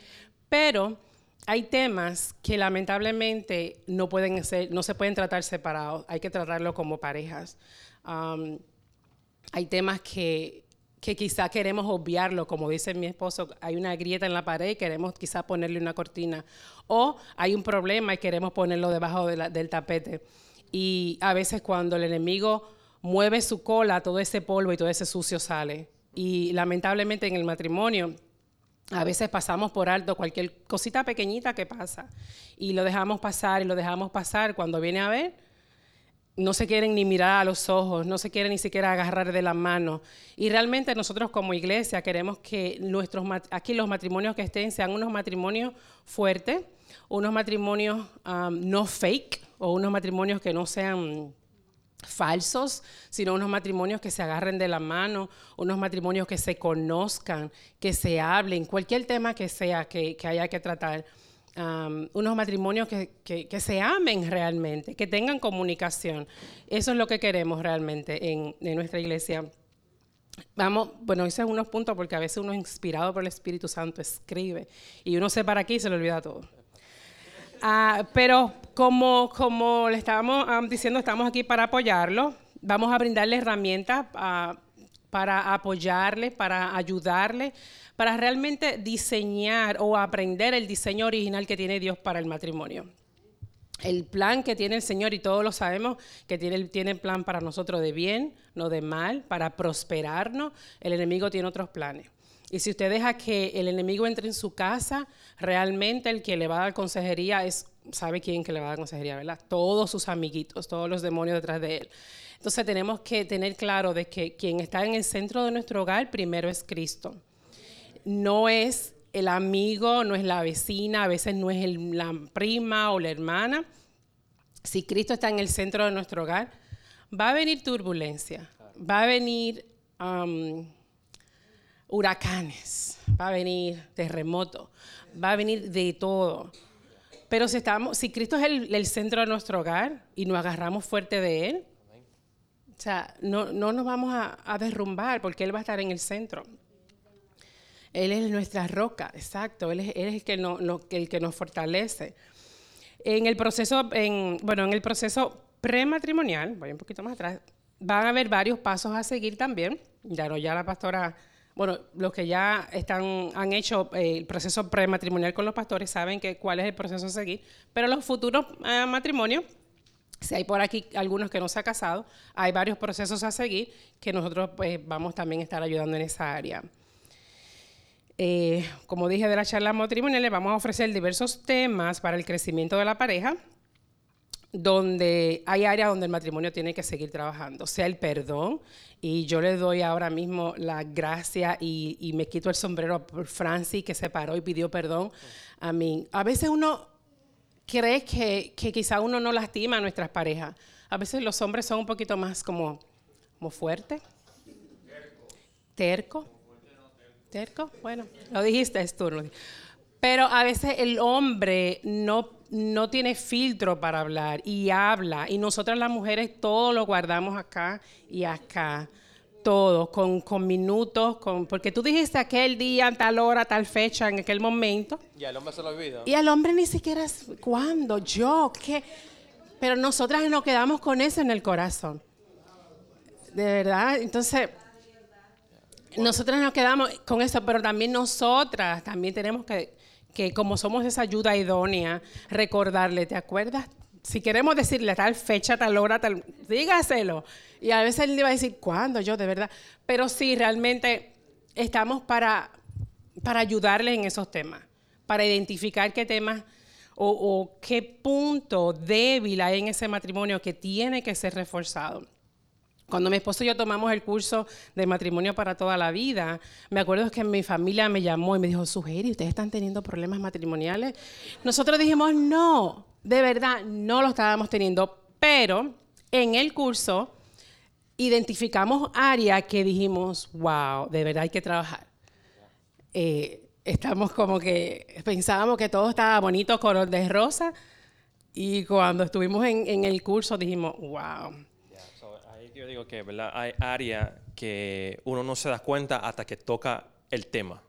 Pero hay temas que lamentablemente no, pueden ser, no se pueden tratar separados, hay que tratarlo como parejas. hay temas que, que quizá queremos obviarlo, como dice mi esposo, hay una grieta en la pared y queremos quizá ponerle una cortina. O hay un problema y queremos ponerlo debajo del tapete. Y a veces cuando el enemigo mueve su cola, todo ese polvo y todo ese sucio sale. Y lamentablemente en el matrimonio a veces pasamos por alto cualquier cosita pequeñita que pasa y lo dejamos pasar y lo dejamos pasar. Cuando viene a ver, no se quieren ni mirar a los ojos, no se quieren ni siquiera agarrar de las manos. Y realmente nosotros como iglesia queremos que nuestros aquí los matrimonios que estén sean unos matrimonios fuertes, unos matrimonios no fake o unos matrimonios que no sean falsos, sino unos matrimonios que se agarren de la mano, unos matrimonios que se conozcan, que se hablen, cualquier tema que sea que, haya que tratar. unos matrimonios que, se amen realmente, que tengan comunicación. Eso es lo que queremos realmente en, nuestra iglesia. Vamos, bueno, hice unos puntos porque a veces uno inspirado por el Espíritu Santo escribe y uno se para aquí y se le olvida todo. Ah, pero como, como le estábamos diciendo, estamos aquí para apoyarlo. Vamos a brindarle herramientas ah, para apoyarle, para ayudarle, para realmente diseñar o aprender el diseño original que tiene Dios para el matrimonio. El plan que tiene el Señor, y todos lo sabemos, que tiene, tiene plan para nosotros de bien, no de mal, para prosperarnos. El enemigo tiene otros planes. Y si usted deja que el enemigo entre en su casa, realmente el que le va a dar consejería es, ¿sabe quién que le va a dar consejería, verdad? Todos sus amiguitos, todos los demonios detrás de él. Entonces tenemos que tener claro de que quien está en el centro de nuestro hogar primero es Cristo. No es el amigo, no es la vecina, a veces no es la prima o la hermana. Si Cristo está en el centro de nuestro hogar, va a venir turbulencia, va a venir huracanes, va a venir terremoto, va a venir de todo. Pero si, estamos, si Cristo es el, centro de nuestro hogar y nos agarramos fuerte de Él, o sea, no, no nos vamos a, derrumbar porque Él va a estar en el centro. Él es nuestra roca, exacto. Él es, el, que el que nos fortalece. En el proceso, en, bueno, en el proceso prematrimonial, voy un poquito más atrás, van a haber varios pasos a seguir también. Ya, no, ya la pastora bueno, los que ya han hecho eh, el proceso prematrimonial con los pastores saben que, cuál es el proceso a seguir, pero los futuros eh, matrimonios, si hay por aquí algunos que no se han casado, hay varios procesos a seguir que nosotros pues, vamos también a estar ayudando en esa área. Eh, como dije de la charla matrimonial, vamos a ofrecer diversos temas para el crecimiento de la pareja, donde hay áreas donde el matrimonio tiene que seguir trabajando, sea el perdón, y yo le doy ahora mismo la gracia y, me quito el sombrero por Francis, que se paró y pidió perdón a mí. A veces uno cree que, que quizá uno no lastima a nuestras parejas. A veces los hombres son un poquito más como, como fuertes. Terco. Terco. Bueno, lo dijiste, es turno. Pero a veces el hombre no no tiene filtro para hablar y habla. Y nosotras las mujeres todo lo guardamos acá y acá. todo, con, con minutos, con, porque tú dijiste aquel día, tal hora, tal fecha, en aquel momento.
Y al hombre se lo olvida.
Y al hombre ni siquiera, es, ¿cuándo? ¿Yo? ¿Qué? Pero nosotras nos quedamos con eso en el corazón. De verdad, entonces, nosotras nos quedamos con eso, pero también nosotras también tenemos que, que como somos esa ayuda idónea, recordarle, ¿te acuerdas si queremos decirle tal fecha, tal hora, tal, dígaselo. Y a veces él le va a decir, ¿cuándo? Yo, de verdad. Pero sí, realmente estamos para, para ayudarle en esos temas, para identificar qué temas o, o qué punto débil hay en ese matrimonio que tiene que ser reforzado. Cuando mi esposo y yo tomamos el curso de matrimonio para toda la vida, me acuerdo que mi familia me llamó y me dijo, Sugeri, ¿ustedes están teniendo problemas matrimoniales? Nosotros dijimos, no, de verdad no lo estábamos teniendo, pero en el curso identificamos áreas que dijimos, wow, de verdad hay que trabajar. Eh, estamos como que pensábamos que todo estaba bonito, color de rosa, y cuando estuvimos en, el curso dijimos, wow.
Yo digo que ¿verdad? hay áreas que uno no se da cuenta hasta que toca el tema.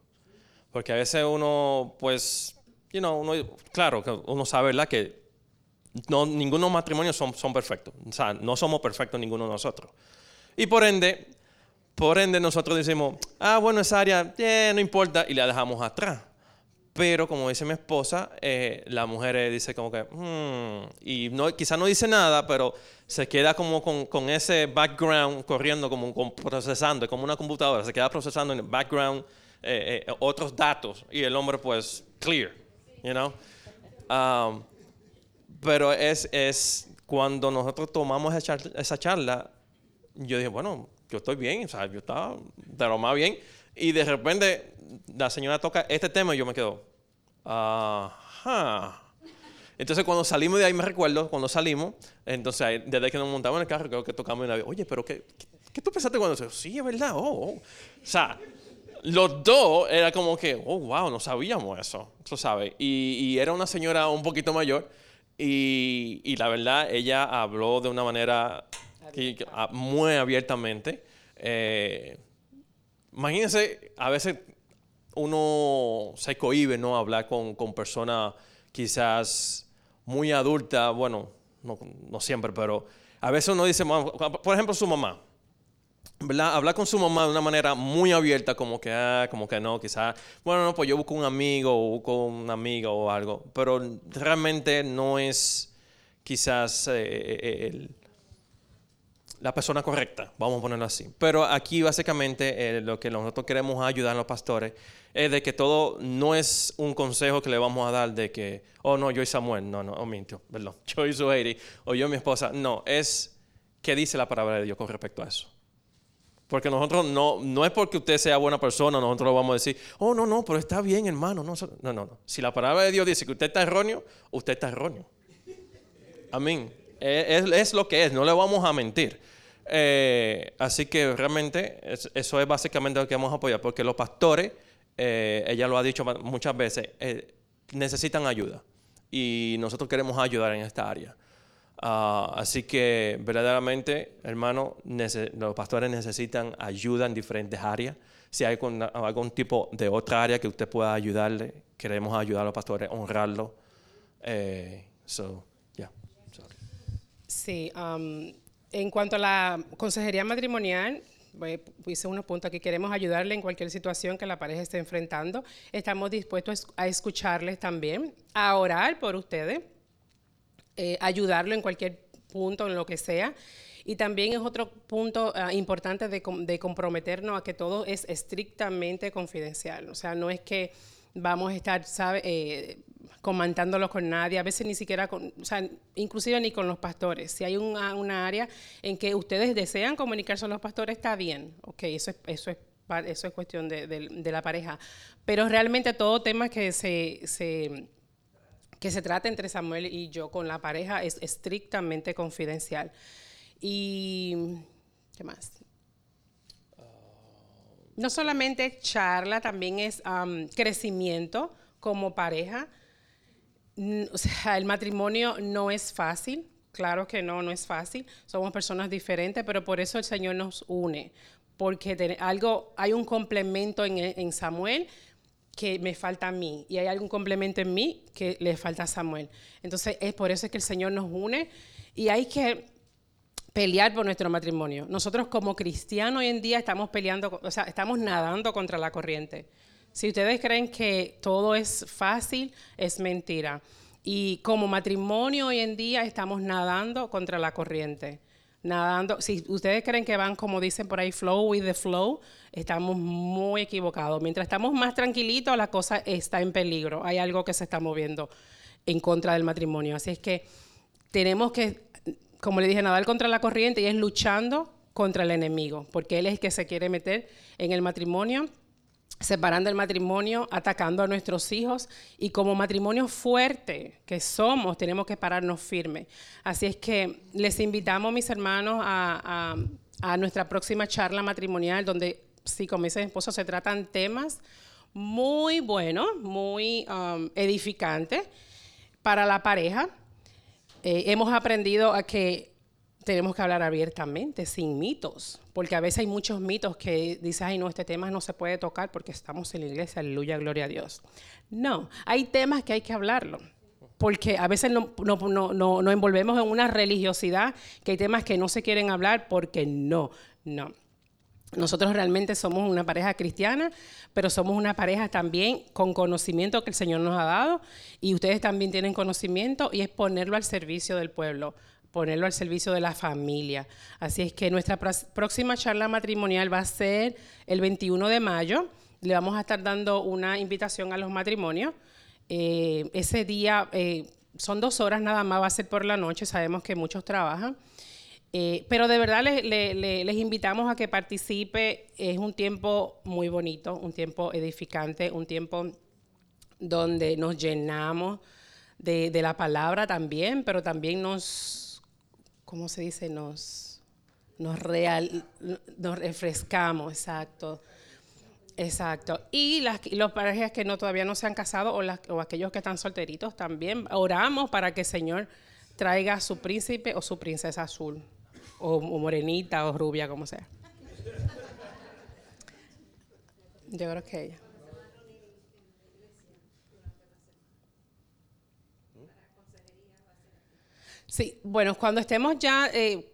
Porque a veces uno, pues, you know, uno, claro, uno sabe, ¿verdad? Que no, ninguno de matrimonios son, son perfectos. O sea, no somos perfectos ninguno de nosotros. Y por ende, por ende nosotros decimos, ah, bueno, esa área, no importa, y la dejamos atrás. Pero como dice mi esposa, eh, la mujer dice como que, hmm", y no, quizá no dice nada, pero se queda como con, ese background corriendo, como, procesando, como una computadora, se queda procesando en el background eh, eh, otros datos y el hombre pues clear, you know. Um, pero es, es cuando nosotros tomamos esa charla, yo dije, bueno, yo estoy bien, o sea, yo estaba de lo más bien. Y de repente la señora toca este tema y yo me quedo, ajá. Entonces cuando salimos de ahí, me recuerdo, cuando salimos, entonces desde que nos montamos en el carro, creo que tocamos una vez, oye, pero ¿qué, qué, tú pensaste cuando Sí, es verdad, oh, oh. O sea, los dos era como que, oh, wow, no sabíamos eso, tú sabes. Y, y era una señora un poquito mayor y, la verdad, ella habló de una manera ah, muy abiertamente. Eh, imagínense, a veces uno se cohíbe, ¿no? Hablar con, con personas quizás muy adultas, bueno, no, siempre, pero a veces uno dice, por ejemplo, su mamá. Hablar con su mamá de una manera muy abierta, como que, ah, como que no, quizás, bueno, no, pues yo busco un amigo o busco una amiga o algo, pero realmente no es quizás eh, eh, la persona correcta, vamos a ponerlo así. Pero aquí básicamente eh, lo que nosotros queremos ayudar a los pastores es de que todo no es un consejo que le vamos a dar de que, oh no, yo y Samuel, no, no, oh mintió, perdón, yo y Zuhairi, o yo y mi esposa, no, es qué dice la palabra de Dios con respecto a eso. Porque nosotros no, no es porque usted sea buena persona, nosotros lo vamos a decir, oh, no, no, pero está bien, hermano. No, no, no. Si la palabra de Dios dice que usted está erróneo, usted está erróneo. Amén. Es, es, lo que es, no le vamos a mentir. Eh, así que realmente eso es básicamente lo que vamos a apoyar, porque los pastores, eh, ella lo ha dicho muchas veces, eh, necesitan ayuda. Y nosotros queremos ayudar en esta área. Ah, así que verdaderamente, hermano, los pastores necesitan ayuda en diferentes áreas. Si hay algún, tipo de otra área que usted pueda ayudarle, queremos ayudar a los pastores, honrarlo. Eh,
Sí, um, en cuanto a la consejería matrimonial, hice unos puntos que queremos ayudarle en cualquier situación que la pareja esté enfrentando. Estamos dispuestos a escucharles también, a orar por ustedes eh, ayudarlo en cualquier punto, en lo que sea. Y también es otro punto ah, importante de, comprometernos a que todo es estrictamente confidencial. O sea, no es que vamos a estar, ¿sabe? Eh, comentándolo con nadie, a veces ni siquiera con, o sea, inclusive ni con los pastores. Si hay una, área en que ustedes desean comunicarse con los pastores, está bien, ok, eso es, eso es, eso es cuestión de, de la pareja. Pero realmente todo tema que se, se que se trata entre Samuel y yo con la pareja es estrictamente confidencial. Y, ¿qué más? No solamente charla, también es crecimiento como pareja. O sea, el matrimonio no es fácil, claro que no, no es fácil. Somos personas diferentes, pero por eso el Señor nos une porque algo, hay un complemento en, en Samuel que me falta a mí y hay algún complemento en mí que le falta a Samuel. Entonces es por eso es que el Señor nos une y hay que pelear por nuestro matrimonio. Nosotros como cristianos hoy en día estamos peleando, o sea, estamos nadando contra la corriente. Si ustedes creen que todo es fácil, es mentira. Y como matrimonio hoy en día estamos nadando contra la corriente. Nadando, si ustedes creen que van como dicen por ahí, flow with the flow, estamos muy equivocados. Mientras estamos más tranquilitos, la cosa está en peligro. Hay algo que se está moviendo en contra del matrimonio. Así es que tenemos que, como le dije, nadar contra la corriente y es luchando contra el enemigo, porque él es el que se quiere meter en el matrimonio, separando el matrimonio, atacando a nuestros hijos y como matrimonio fuerte que somos, tenemos que pararnos firmes. Así es que les invitamos, mis hermanos, a, nuestra próxima charla matrimonial, donde, sí, como dice mi esposo, se tratan temas muy buenos, muy um, edificantes para la pareja. Eh, hemos aprendido a que tenemos que hablar abiertamente, sin mitos, porque a veces hay muchos mitos que dicen, ay, no, este tema no se puede tocar porque estamos en la iglesia, aleluya, gloria a Dios. No, hay temas que hay que hablarlo, porque a veces no, no, no, no, nos envolvemos en una religiosidad, que hay temas que no se quieren hablar porque no, no. Nosotros realmente somos una pareja cristiana, pero somos una pareja también con conocimiento que el Señor nos ha dado y ustedes también tienen conocimiento y es ponerlo al servicio del pueblo, ponerlo al servicio de la familia. Así es que nuestra próxima charla matrimonial va a ser el 21 de mayo. Le vamos a estar dando una invitación a los matrimonios. Eh, ese día eh, son dos horas nada más, va a ser por la noche, sabemos que muchos trabajan. Eh, pero de verdad le- le- le- les invitamos a que participe. Es un tiempo muy bonito, un tiempo edificante, un tiempo donde nos llenamos de, de la palabra también, pero también nos, ¿cómo se dice? Nos, nos, real, nos refrescamos, exacto. Exacto. Y las y las parejas que no todavía no se han casado o, las- o aquellos que están solteritos también oramos para que el Señor traiga a su príncipe o su princesa azul o, o morenita o rubia como sea. Yo creo que ella. Sí, bueno, cuando estemos ya, eh,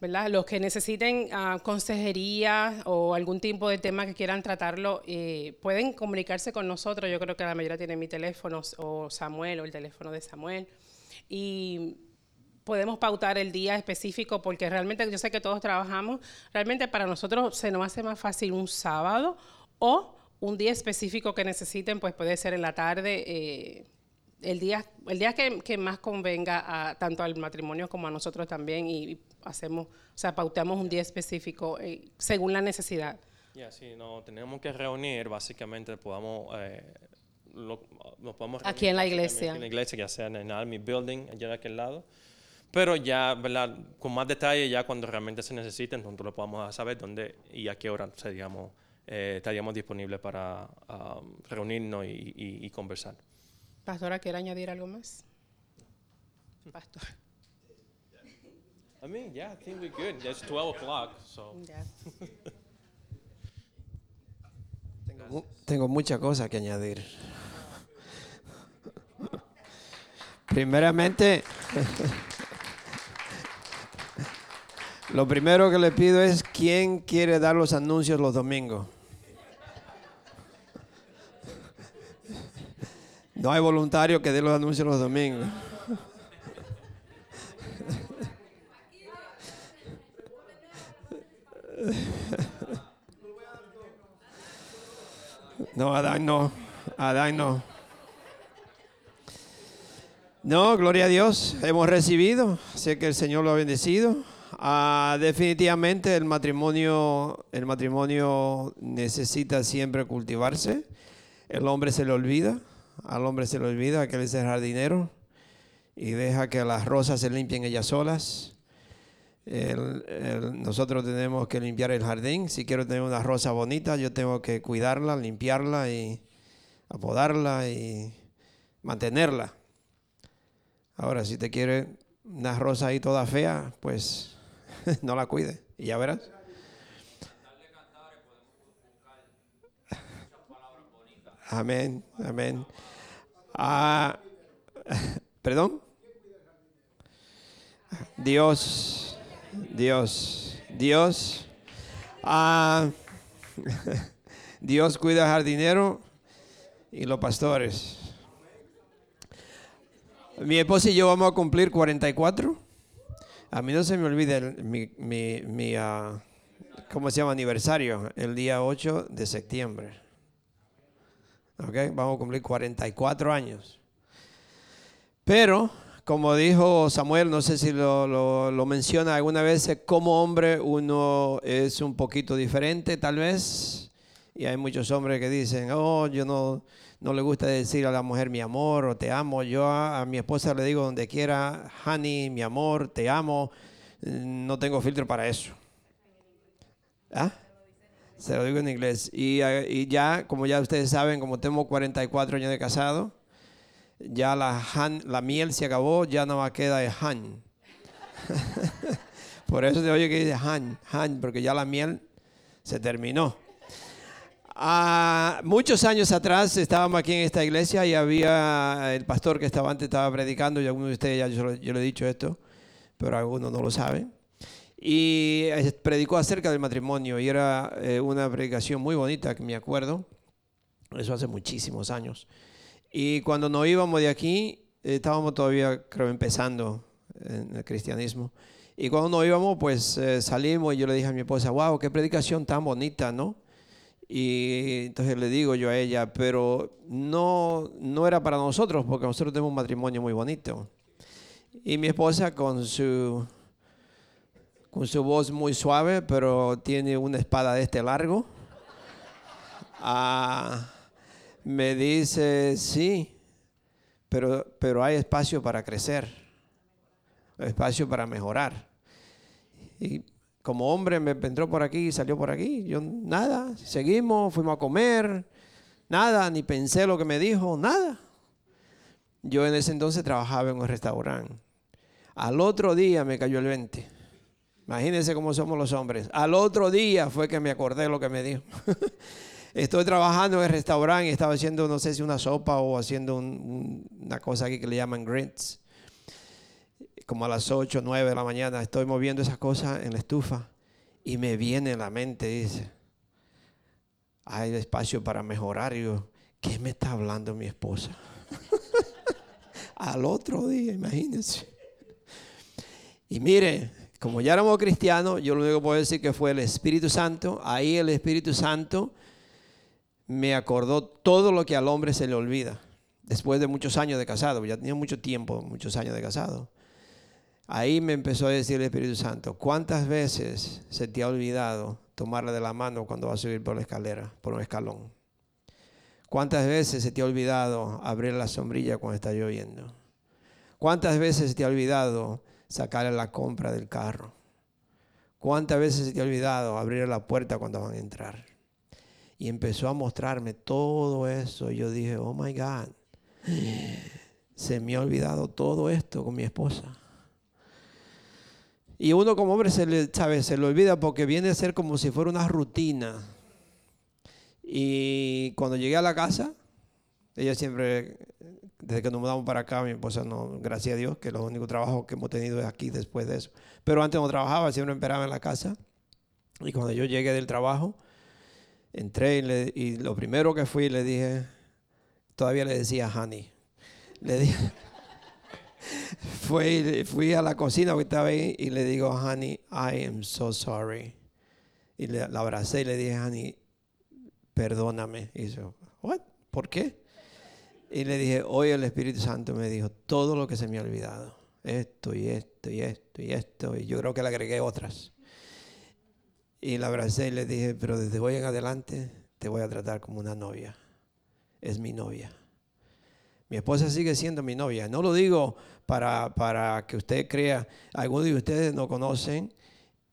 ¿verdad? Los que necesiten ah, consejería o algún tipo de tema que quieran tratarlo, eh, pueden comunicarse con nosotros. Yo creo que la mayoría tiene mi teléfono o Samuel o el teléfono de Samuel. Y podemos pautar el día específico porque realmente yo sé que todos trabajamos. Realmente para nosotros se nos hace más fácil un sábado o un día específico que necesiten, pues puede ser en la tarde. eh, el día, el día que, que más convenga a, tanto al matrimonio como a nosotros también y hacemos, o sea, pauteamos un día específico eh, según la necesidad.
Ya, sí, no, tenemos que reunir, básicamente podamos, eh, lo- nos podemos
Aquí
reunir
en la iglesia.
Aquí en la iglesia, ya sea en el Army Building, allá de aquel lado. Pero ya, ¿verdad? Con más detalle, ya cuando realmente se necesite, nosotros lo podamos saber dónde y a qué hora seríamos, eh, estaríamos disponibles para um, reunirnos y, y- y conversar.
Pastora, ¿quiere añadir algo más? Pastor.
I mean, yeah, I think we're good. It's 12 o'clock, so.
Mu- Tengo muchas cosas que añadir. Primeramente, lo primero que le pido es quién quiere dar los anuncios los domingos. No hay voluntario que dé los anuncios los domingos. No, Adán no. Adán no. No, gloria a Dios. Hemos recibido. Sé que el Señor lo ha bendecido. Ah, definitivamente el matrimonio, el matrimonio necesita siempre cultivarse. El hombre se le olvida. Al hombre se le olvida que él es el jardinero y deja que las rosas se limpien ellas solas. Nosotros tenemos que limpiar el jardín. Si quiero tener una rosa bonita, yo tengo que cuidarla, limpiarla y apodarla y mantenerla. Ahora, si te quiere una rosa ahí toda fea, pues no la cuide y ya verás. Amén, amén. Ah, Perdón. Dios, Dios, Dios. Ah, Dios cuida al jardinero y los pastores. Mi esposa y yo vamos a cumplir 44. A mí no se me olvida mi, mi, mi ah, ¿cómo se llama? Aniversario, el día 8 de septiembre. Vamos a cumplir 44 años. Pero, como dijo Samuel, no sé si lo, menciona alguna vez, como hombre uno es un poquito diferente tal vez. Y hay muchos hombres que dicen, oh, yo no, no le gusta decir a la mujer mi amor o te amo. Yo a, mi esposa le digo donde quiera, honey, mi amor, te amo. No tengo filtro para eso. ¿Ah? Se lo digo en inglés. Y, y, ya, como ya ustedes saben, como tengo 44 años de casado, ya la, la miel se acabó, ya no va a quedar de han. Por eso se oye que dice han, han, porque ya la miel se terminó. Ah, muchos años atrás estábamos aquí en esta iglesia y había el pastor que estaba antes estaba predicando y algunos de ustedes ya yo le he dicho esto, pero algunos no lo saben. Y predicó acerca del matrimonio y era eh, una predicación muy bonita que me acuerdo. Eso hace muchísimos años. Y cuando nos íbamos de aquí, estábamos todavía, creo, empezando en el cristianismo. Y cuando nos íbamos, pues eh, salimos y yo le dije a mi esposa, wow, qué predicación tan bonita, ¿no? Y entonces le digo yo a ella, pero no, no era para nosotros, porque nosotros tenemos un matrimonio muy bonito. Y mi esposa con su, con su voz muy suave, pero tiene una espada de este largo, ah, me dice, sí, pero, pero hay espacio para crecer, espacio para mejorar. Y como hombre me entró por aquí y salió por aquí. Yo nada, seguimos, fuimos a comer, nada, ni pensé lo que me dijo, nada. Yo en ese entonces trabajaba en un restaurante. Al otro día me cayó el 20. Imagínense cómo somos los hombres. Al otro día fue que me acordé lo que me dijo. Estoy trabajando en el restaurante y estaba haciendo, no sé si una sopa o haciendo una cosa aquí que le llaman grits como a las 8 o 9 de la mañana, estoy moviendo esas cosas en la estufa y me viene en la mente, dice, hay espacio para mejorar. Y yo, ¿qué me está hablando mi esposa? Al otro día, imagínense. Y mire, como ya éramos cristianos, yo lo único que puedo decir que fue el Espíritu Santo. Ahí el Espíritu Santo me acordó todo lo que al hombre se le olvida. Después de muchos años de casado, ya tenía mucho tiempo, muchos años de casado. Ahí me empezó a decir el Espíritu Santo, ¿cuántas veces se te ha olvidado tomarle de la mano cuando vas a subir por la escalera, por un escalón? ¿Cuántas veces se te ha olvidado abrir la sombrilla cuando está lloviendo? ¿Cuántas veces se te ha olvidado sacarle la compra del carro? ¿Cuántas veces se te ha olvidado abrir la puerta cuando van a entrar? Y empezó a mostrarme todo eso. Yo dije, oh my God, se me ha olvidado todo esto con mi esposa. Y uno como hombre se le, se le olvida porque viene a ser como si fuera una rutina. Y cuando llegué a la casa, ella siempre, desde que nos mudamos para acá, mi esposa no, gracias a Dios, que los únicos trabajos que hemos tenido es aquí después de eso. Pero antes no trabajaba, siempre esperaba en la casa. Y cuando yo llegué del trabajo, entré y, y lo primero que fui le dije, todavía le decía honey. Le dije, fui, fui a la cocina que estaba ahí y le digo, honey, I am so sorry. Y le, la abracé y le dije, honey, perdóname. Y dice, what? ¿Por qué? Y le dije, hoy el Espíritu Santo me dijo todo lo que se me ha olvidado. Esto y esto y esto y esto. Y yo creo que le agregué otras. Y la abracé y le dije, pero desde hoy en adelante te voy a tratar como una novia. Es mi novia. Mi esposa sigue siendo mi novia. No lo digo para, para que usted crea, algunos de ustedes no conocen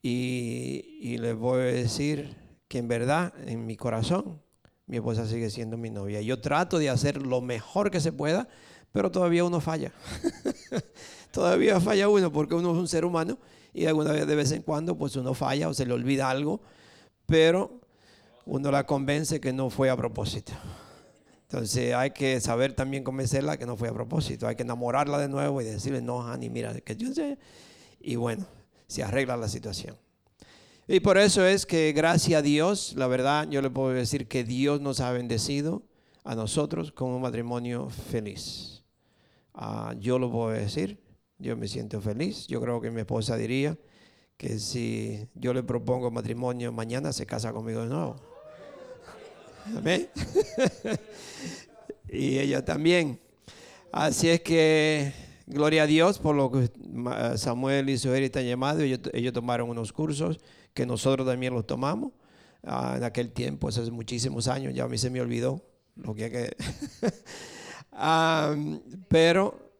y, y les voy a decir que en verdad, en mi corazón, mi esposa sigue siendo mi novia. Yo trato de hacer lo mejor que se pueda, pero todavía uno falla. todavía falla uno porque uno es un ser humano y alguna vez de vez en cuando pues uno falla o se le olvida algo, pero uno la convence que no fue a propósito. Entonces hay que saber también convencerla que no fue a propósito. Hay que enamorarla de nuevo y decirle, no, Hani, mira, que yo sé. Y bueno, se arregla la situación. Y por eso es que gracias a Dios, la verdad, yo le puedo decir que Dios nos ha bendecido a nosotros con un matrimonio feliz. Ah, yo lo puedo decir, yo me siento feliz. Yo creo que mi esposa diría que si yo le propongo matrimonio mañana, se casa conmigo de nuevo. Amén. y ella también. Así es que, gloria a Dios por lo que Samuel y su están llamados. Ellos, ellos tomaron unos cursos que nosotros también los tomamos. Ah, en aquel tiempo, hace muchísimos años, ya a mí se me olvidó lo que... que pero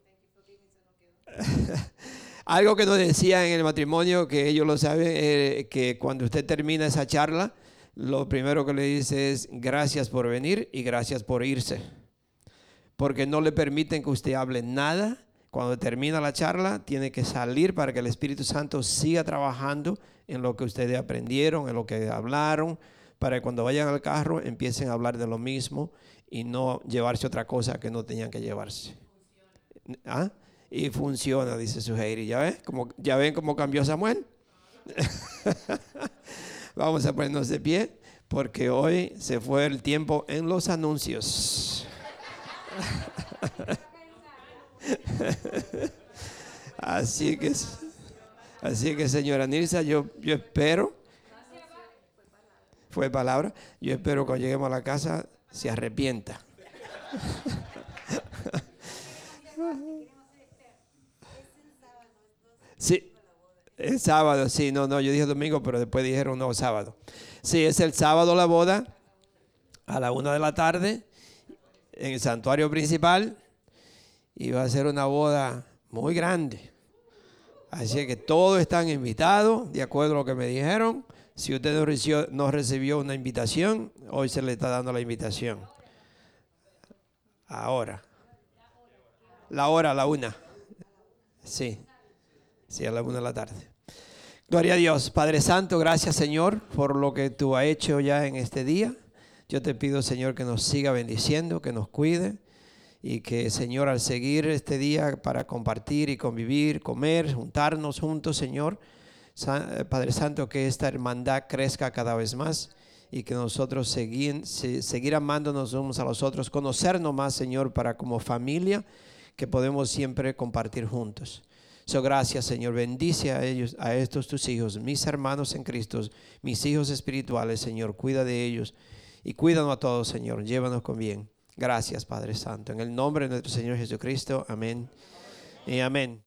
algo que nos decía en el matrimonio, que ellos lo saben, eh, que cuando usted termina esa charla, lo primero que le dice es gracias por venir y gracias por irse. Porque no le permiten que usted hable nada. Cuando termina la charla, tiene que salir para que el Espíritu Santo siga trabajando en lo que ustedes aprendieron, en lo que hablaron, para que cuando vayan al carro empiecen a hablar de lo mismo y no llevarse otra cosa que no tenían que llevarse. ¿Ah? Y funciona, dice su ¿Ya ¿Ya ven cómo cambió Samuel? Vamos a ponernos de pie porque hoy se fue el tiempo en los anuncios. así que, así que señora Nilsa, yo, yo espero, fue palabra, yo espero que cuando lleguemos a la casa se arrepienta. Sí, el sábado, sí, no, no, yo dije domingo, pero después dijeron no, sábado. Sí, es el sábado la boda, a la una de la tarde, en el santuario principal, y va a ser una boda muy grande. Así que todos están invitados, de acuerdo a lo que me dijeron. Si usted no recibió, recibió una invitación, hoy se le está dando la invitación. Ahora. La hora, la una. Sí. Sí, a la una de la tarde. Gloria a Dios. Padre Santo, gracias Señor por lo que tú has hecho ya en este día. Yo te pido Señor que nos siga bendiciendo, que nos cuide y que Señor al seguir este día para compartir y convivir, comer, juntarnos juntos Señor, Padre Santo, que esta hermandad crezca cada vez más y que nosotros seguir, seguir amándonos unos a los otros, conocernos más Señor para como familia que podemos siempre compartir juntos. So, gracias, Señor. Bendice a ellos, a estos tus hijos, mis hermanos en Cristo, mis hijos espirituales, Señor. Cuida de ellos y cuídanos a todos, Señor. Llévanos con bien. Gracias, Padre Santo. En el nombre de nuestro Señor Jesucristo. Amén y amén.